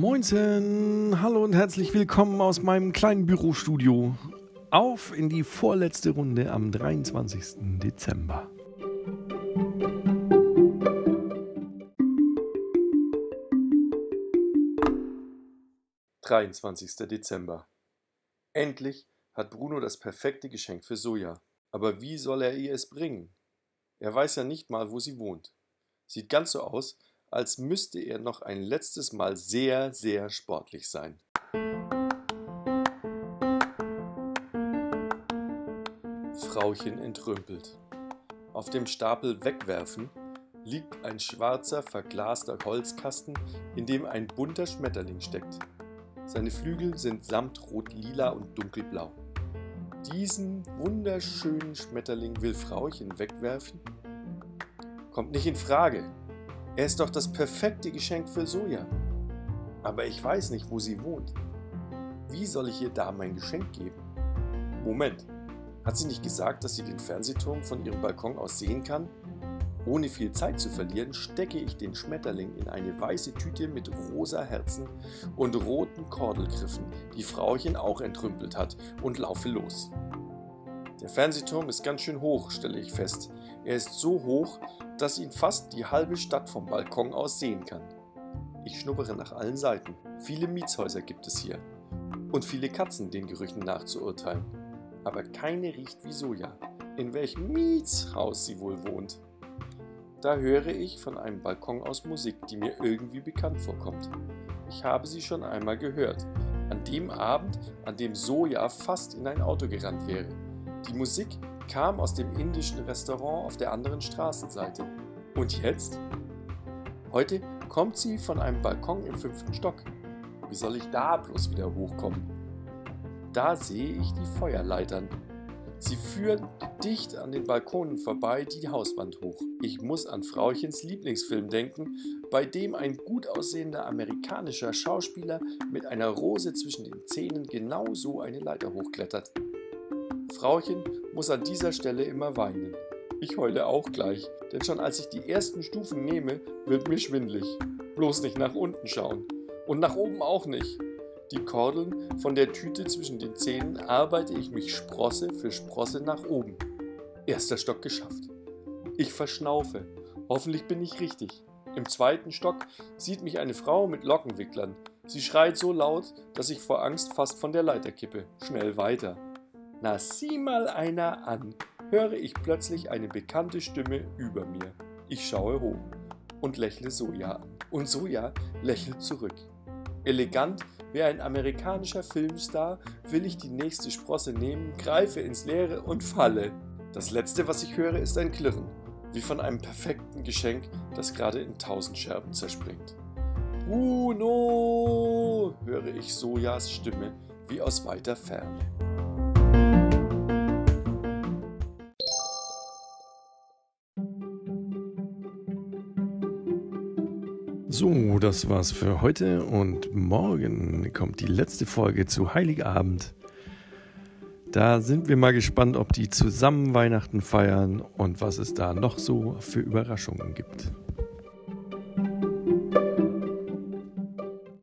Moinsen, hallo und herzlich willkommen aus meinem kleinen Bürostudio. Auf in die vorletzte Runde am 23. Dezember. Dreiundzwanzigster Dezember. Endlich hat Bruno das perfekte Geschenk für Soja. Aber wie soll er ihr es bringen? Er weiß ja nicht mal, wo sie wohnt. Sieht ganz so aus, als müsste er noch ein letztes Mal sehr, sehr sportlich sein. Frauchen entrümpelt. Auf dem Stapel Wegwerfen liegt ein schwarzer, verglaster Holzkasten, in dem ein bunter Schmetterling steckt. Seine Flügel sind samtrot, lila und dunkelblau. Diesen wunderschönen Schmetterling will Frauchen wegwerfen? Kommt nicht in Frage. Er ist doch das perfekte Geschenk für Soja. Aber ich weiß nicht, wo sie wohnt. Wie soll ich ihr da mein Geschenk geben? Moment, hat sie nicht gesagt, dass sie den Fernsehturm von ihrem Balkon aus sehen kann? Ohne viel Zeit zu verlieren, stecke ich den Schmetterling in eine weiße Tüte mit rosa Herzen und roten Kordelgriffen, die Frauchen auch entrümpelt hat, und laufe los. Der Fernsehturm ist ganz schön hoch, stelle ich fest. Er ist so hoch, dass ihn fast die halbe Stadt vom Balkon aus sehen kann. Ich schnuppere nach allen Seiten. Viele Mietshäuser gibt es hier. Und viele Katzen, den Gerüchen nachzuurteilen. Aber keine riecht wie Soja. In welchem Mietshaus sie wohl wohnt. Da höre ich von einem Balkon aus Musik, die mir irgendwie bekannt vorkommt. Ich habe sie schon einmal gehört. An dem Abend, an dem Soja fast in ein Auto gerannt wäre. Die Musik kam aus dem indischen Restaurant auf der anderen Straßenseite. Und jetzt? Heute kommt sie von einem Balkon im fünften Stock. Wie soll ich da bloß wieder hochkommen? Da sehe ich die Feuerleitern. Sie führen dicht an den Balkonen vorbei die Hauswand hoch. Ich muss an Frauchens Lieblingsfilm denken, bei dem ein gut aussehender amerikanischer Schauspieler mit einer Rose zwischen den Zähnen genau so eine Leiter hochklettert. Frauchen muss an dieser Stelle immer weinen. Ich heule auch gleich, denn schon als ich die ersten Stufen nehme, wird mir schwindlig. Bloß nicht nach unten schauen. Und nach oben auch nicht. Die Kordeln von der Tüte zwischen den Zähnen arbeite ich mich Sprosse für Sprosse nach oben. Erster Stock geschafft. Ich verschnaufe. Hoffentlich bin ich richtig. Im zweiten Stock sieht mich eine Frau mit Lockenwicklern. Sie schreit so laut, dass ich vor Angst fast von der Leiter kippe. Schnell weiter. Na sieh mal einer an, höre ich plötzlich eine bekannte Stimme über mir. Ich schaue hoch und lächle Soja an. Und Soja lächelt zurück. Elegant wie ein amerikanischer Filmstar will ich die nächste Sprosse nehmen, greife ins Leere und falle. Das letzte, was ich höre, ist ein Klirren, wie von einem perfekten Geschenk, das gerade in tausend Scherben zerspringt. Bruno, höre ich Sojas Stimme wie aus weiter Ferne. So, das war's für heute und morgen kommt die letzte Folge zu Heiligabend. Da sind wir mal gespannt, ob die zusammen Weihnachten feiern und was es da noch so für Überraschungen gibt.